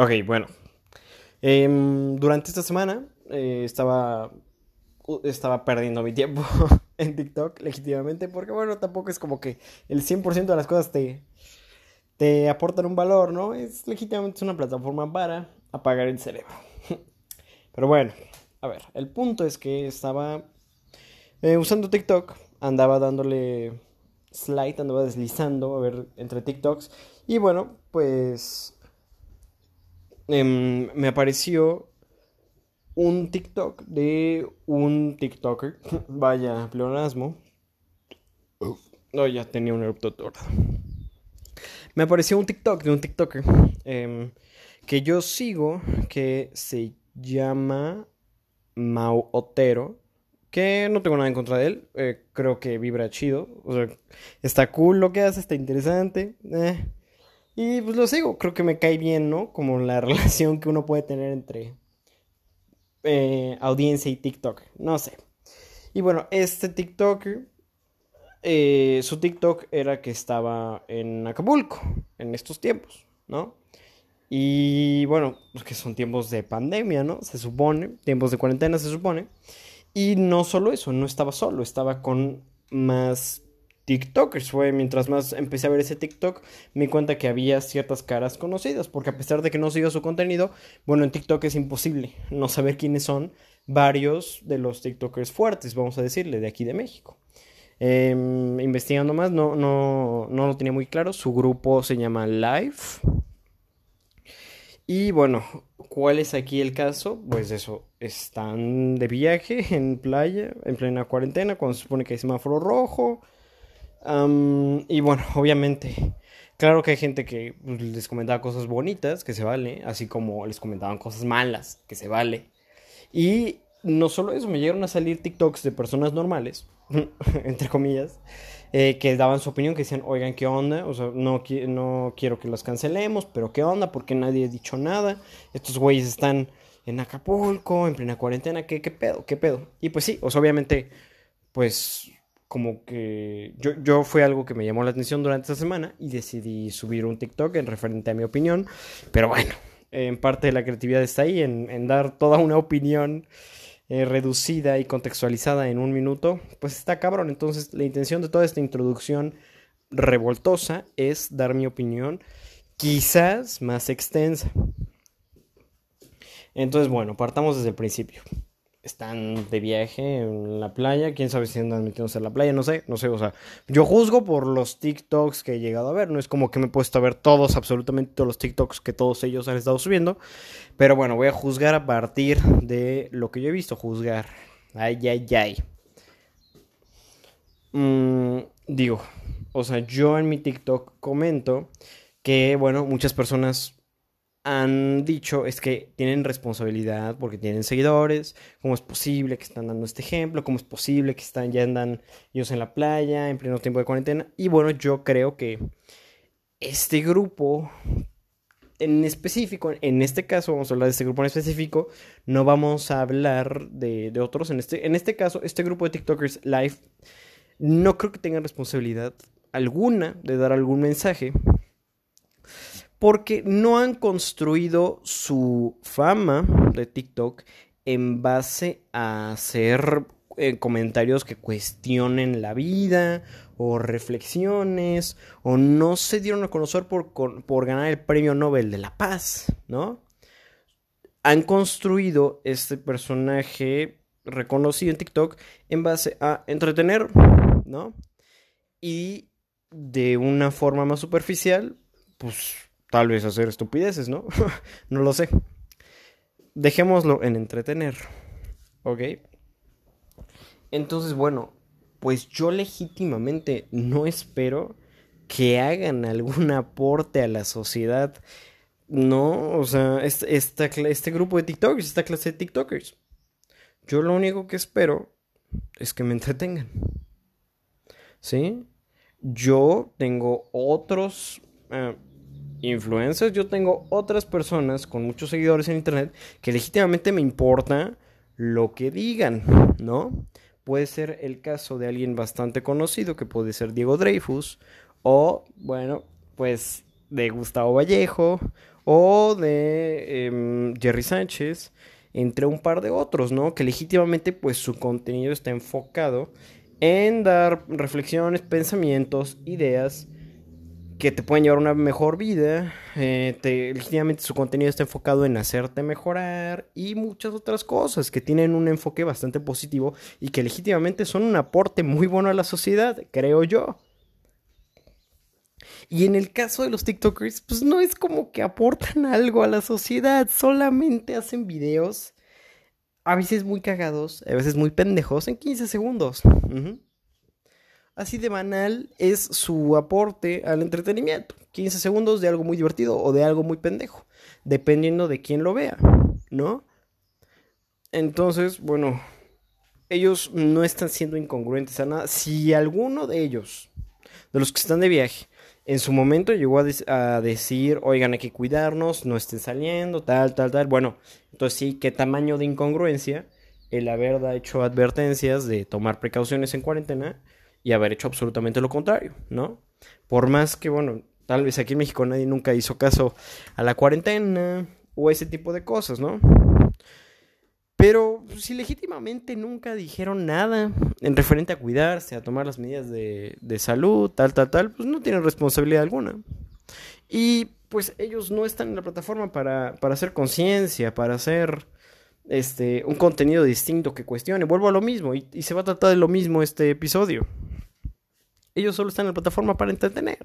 Ok, bueno. Em, durante esta semana eh, estaba, estaba perdiendo mi tiempo en TikTok, legítimamente, porque bueno, tampoco es como que el 100% de las cosas te, te aportan un valor, ¿no? Es legítimamente una plataforma para apagar el cerebro. Pero bueno, a ver, el punto es que estaba eh, usando TikTok, andaba dándole slide, andaba deslizando, a ver, entre TikToks, y bueno, pues Em, me apareció un TikTok de un TikToker. Vaya, pleonasmo. No, ya tenía un erupto Me apareció un TikTok de un TikToker em, que yo sigo que se llama Mau Otero. Que no tengo nada en contra de él. Eh, creo que vibra chido. O sea, está cool lo que hace, está interesante. Eh, y pues lo sigo, creo que me cae bien, ¿no? Como la relación que uno puede tener entre eh, audiencia y TikTok, no sé. Y bueno, este TikTok, eh, su TikTok era que estaba en Acapulco en estos tiempos, ¿no? Y bueno, pues que son tiempos de pandemia, ¿no? Se supone, tiempos de cuarentena se supone. Y no solo eso, no estaba solo, estaba con más TikTokers. Fue mientras más empecé a ver ese TikTok, me di cuenta que había ciertas caras conocidas, porque a pesar de que no sigo su contenido, bueno, en TikTok es imposible no saber quiénes son varios de los TikTokers fuertes, vamos a decirle, de aquí de México. Em, investigando más, no, no, no lo tenía muy claro. Su grupo se llama Live. Y bueno, ¿cuál es aquí el caso? Pues eso, están de viaje en playa, en plena cuarentena, cuando se supone que hay semáforo rojo y bueno, obviamente, claro que hay gente que pues, les comentaba cosas bonitas, que se vale, así como les comentaban cosas malas, que se vale. Y no solo eso, me llegaron a salir TikToks de personas normales, entre comillas, eh, que daban su opinión, que decían, oigan, ¿qué onda? O sea, no, no quiero que los cancelemos, pero ¿qué onda? Porque nadie ha dicho nada. Estos güeyes están en Acapulco, en plena cuarentena, ¿qué, qué pedo? ¿Qué pedo? Y pues sí, o sea, obviamente, pues como que yo, yo fue algo que me llamó la atención durante esta semana y decidí subir un TikTok en referente a mi opinión. Pero bueno, en parte de la creatividad está ahí, en, dar toda una opinión eh, reducida y contextualizada en un minuto, pues está cabrón. Entonces la intención de toda esta introducción revoltosa es dar mi opinión quizás más extensa. Entonces, bueno, partamos desde el principio están de viaje en la playa, quién sabe si andan metiéndose en la playa, no sé, no sé, o sea, yo juzgo por los TikToks que he llegado a ver, no es como que me he puesto a ver todos, absolutamente todos los TikToks que todos ellos han estado subiendo, pero bueno, voy a juzgar a partir de lo que yo he visto, juzgar, ay, ay, ay. Mm, digo, o sea, yo en mi TikTok comento que, bueno, muchas personas han dicho es que tienen responsabilidad porque tienen seguidores, cómo es posible que están dando este ejemplo, cómo es posible que están ya andan ellos en la playa en pleno tiempo de cuarentena. Y bueno, yo creo que este grupo en específico, en este caso vamos a hablar de este grupo en específico, no vamos a hablar de, de otros, en este, en este caso este grupo de TikTokers live no creo que tengan responsabilidad alguna de dar algún mensaje porque no han construido su fama de TikTok en base a hacer eh, comentarios que cuestionen la vida o reflexiones o no se dieron a conocer por, por ganar el premio Nobel de la Paz, ¿no? Han construido este personaje reconocido en TikTok en base a entretener, ¿no? Y de una forma más superficial, pues tal vez hacer estupideces, ¿no? no lo sé. Dejémoslo en entretener, ¿ok? Entonces, bueno, pues yo legítimamente no espero que hagan algún aporte a la sociedad. No, o sea, este, este grupo de TikTokers, esta clase de TikTokers. Yo lo único que espero es que me entretengan. ¿Sí? Yo tengo otros eh, influencers, yo tengo otras personas con muchos seguidores en internet que legítimamente me importa lo que digan, ¿no? Puede ser el caso de alguien bastante conocido, que puede ser Diego Dreyfus, o, bueno, pues de Gustavo Vallejo o de em, Jerry Sánchez, entre un par de otros, ¿no? Que legítimamente pues su contenido está enfocado en dar reflexiones, pensamientos, ideas que te pueden llevar una mejor vida. Eh, legítimamente su contenido está enfocado en hacerte mejorar y muchas otras cosas que tienen un enfoque bastante positivo y que legítimamente son un aporte muy bueno a la sociedad, creo yo. Y en el caso de los TikTokers, pues no es como que aportan algo a la sociedad, solamente hacen videos, a veces muy cagados, a veces muy pendejos, en 15 segundos. Así de banal es su aporte al entretenimiento. 15 segundos de algo muy divertido o de algo muy pendejo, dependiendo de quién lo vea, ¿no? Entonces, bueno, ellos no están siendo incongruentes a nada. Si alguno de ellos, de los que están de viaje, en su momento llegó a, decir, oigan, hay que cuidarnos, no estén saliendo, tal, tal, tal. Bueno, entonces sí, qué tamaño de incongruencia el haber hecho advertencias de tomar precauciones en cuarentena y haber hecho absolutamente lo contrario, ¿no? Por más que, bueno, tal vez aquí en México nadie nunca hizo caso a la cuarentena o ese tipo de cosas, ¿no? Pero si legítimamente nunca dijeron nada en referente a cuidarse, a tomar las medidas de, salud, tal, tal, tal, pues no tienen responsabilidad alguna. Y pues ellos no están en la plataforma para, hacer conciencia, para hacer este, un contenido distinto que cuestione. Vuelvo a lo mismo y, y se va a tratar de lo mismo este episodio. Ellos solo están en la plataforma para entretener.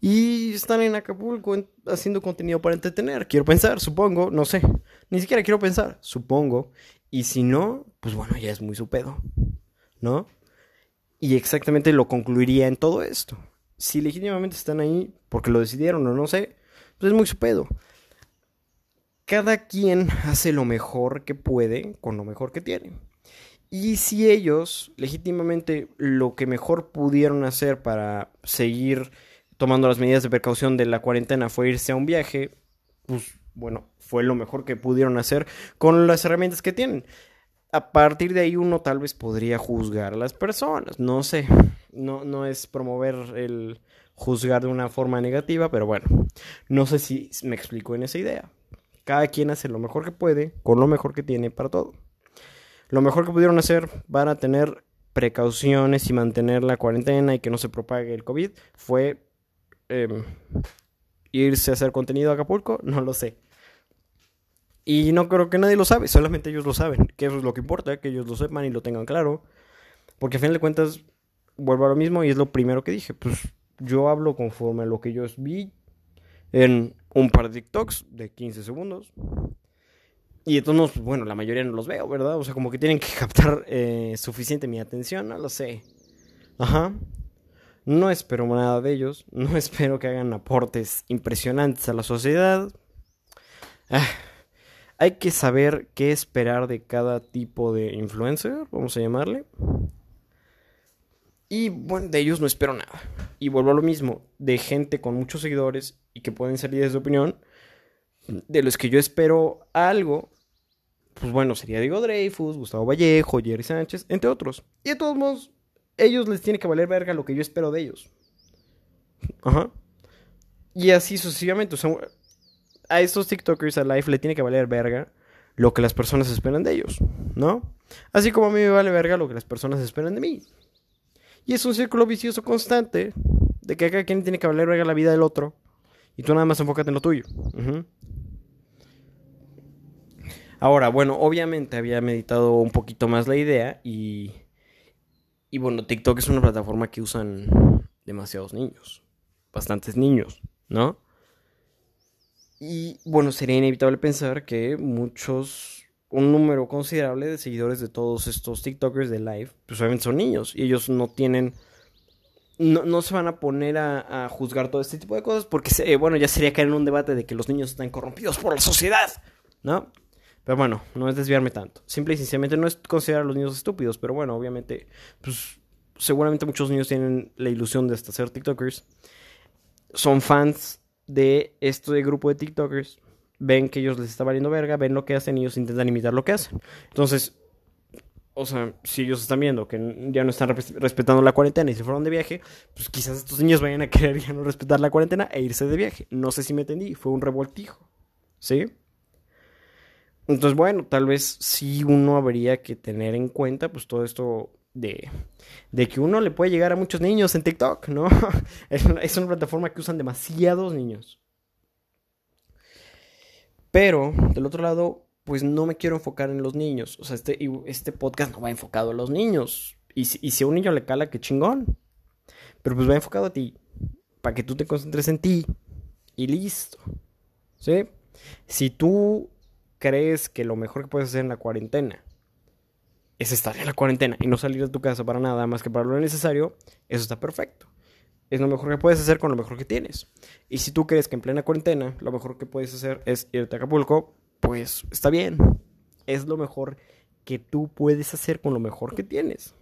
Y están en Acapulco haciendo contenido para entretener. Quiero pensar, supongo, no sé. Ni siquiera quiero pensar, supongo. Y si no, pues bueno, ya es muy su pedo. ¿No? Y exactamente lo concluiría en todo esto. Si legítimamente están ahí porque lo decidieron o no sé, pues es muy su pedo. Cada quien hace lo mejor que puede con lo mejor que tiene. Y si ellos legítimamente lo que mejor pudieron hacer para seguir tomando las medidas de precaución de la cuarentena fue irse a un viaje, pues bueno, fue lo mejor que pudieron hacer con las herramientas que tienen. A partir de ahí uno tal vez podría juzgar a las personas, no sé, no, no es promover el juzgar de una forma negativa, pero bueno, no sé si me explico en esa idea. Cada quien hace lo mejor que puede con lo mejor que tiene para todo. Lo mejor que pudieron hacer para tener precauciones y mantener la cuarentena y que no se propague el COVID fue em, irse a hacer contenido a Acapulco, no lo sé. Y no creo que nadie lo sabe, solamente ellos lo saben, que eso es lo que importa, que ellos lo sepan y lo tengan claro. Porque a fin de cuentas, vuelvo a lo mismo y es lo primero que dije, pues yo hablo conforme a lo que yo vi en un par de TikToks de 15 segundos. Y entonces, pues, bueno, la mayoría no los veo, ¿verdad? O sea, como que tienen que captar eh, suficiente mi atención, no lo sé. Ajá. No espero nada de ellos. No espero que hagan aportes impresionantes a la sociedad. Ah, hay que saber qué esperar de cada tipo de influencer, vamos a llamarle. Y bueno, de ellos no espero nada. Y vuelvo a lo mismo, de gente con muchos seguidores y que pueden salir de su opinión, de los que yo espero algo, pues bueno, sería Diego Dreyfus, Gustavo Vallejo, Jerry Sánchez, entre otros. Y de todos modos, ellos les tiene que valer verga lo que yo espero de ellos. Ajá. Y así sucesivamente. O sea, a estos TikTokers a Life le tiene que valer verga lo que las personas esperan de ellos, ¿no? Así como a mí me vale verga lo que las personas esperan de mí. Y es un círculo vicioso constante de que cada quien tiene que valer verga la vida del otro. Y tú nada más enfócate en lo tuyo. Ajá. Ahora, bueno, obviamente había meditado un poquito más la idea y, y bueno, TikTok es una plataforma que usan demasiados niños, bastantes niños, ¿no? Y bueno, sería inevitable pensar que muchos, un número considerable de seguidores de todos estos TikTokers de live, pues obviamente son niños y ellos no tienen, no, no se van a poner a, juzgar todo este tipo de cosas porque, se, bueno, ya sería caer en un debate de que los niños están corrompidos por la sociedad, ¿no? Pero bueno, no es desviarme tanto. Simple y sencillamente no es considerar a los niños estúpidos, pero bueno, obviamente, pues seguramente muchos niños tienen la ilusión de hasta ser TikTokers. Son fans de este grupo de TikTokers. Ven que ellos les está valiendo verga, ven lo que hacen y ellos intentan imitar lo que hacen. Entonces, o sea, si ellos están viendo que ya no están respetando la cuarentena y se fueron de viaje, pues quizás estos niños vayan a querer ya no respetar la cuarentena e irse de viaje. No sé si me entendí, fue un revoltijo. ¿Sí? Entonces, bueno, tal vez sí uno habría que tener en cuenta, pues todo esto de, de que uno le puede llegar a muchos niños en TikTok, ¿no? es una plataforma que usan demasiados niños. Pero, del otro lado, pues no me quiero enfocar en los niños. O sea, este, este podcast no va enfocado a los niños. Y si, y si a un niño le cala, qué chingón. Pero pues va enfocado a ti. Para que tú te concentres en ti. Y listo. ¿Sí? Si tú crees que lo mejor que puedes hacer en la cuarentena es estar en la cuarentena y no salir de tu casa para nada más que para lo necesario, eso está perfecto. Es lo mejor que puedes hacer con lo mejor que tienes. Y si tú crees que en plena cuarentena lo mejor que puedes hacer es irte a Acapulco, pues está bien. Es lo mejor que tú puedes hacer con lo mejor que tienes.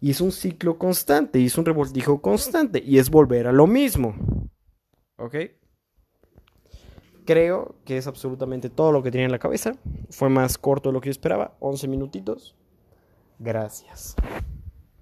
Y es un ciclo constante, y es un revoltijo constante, y es volver a lo mismo. ¿Ok? Creo que es absolutamente todo lo que tenía en la cabeza. Fue más corto de lo que yo esperaba, 11 minutitos. Gracias.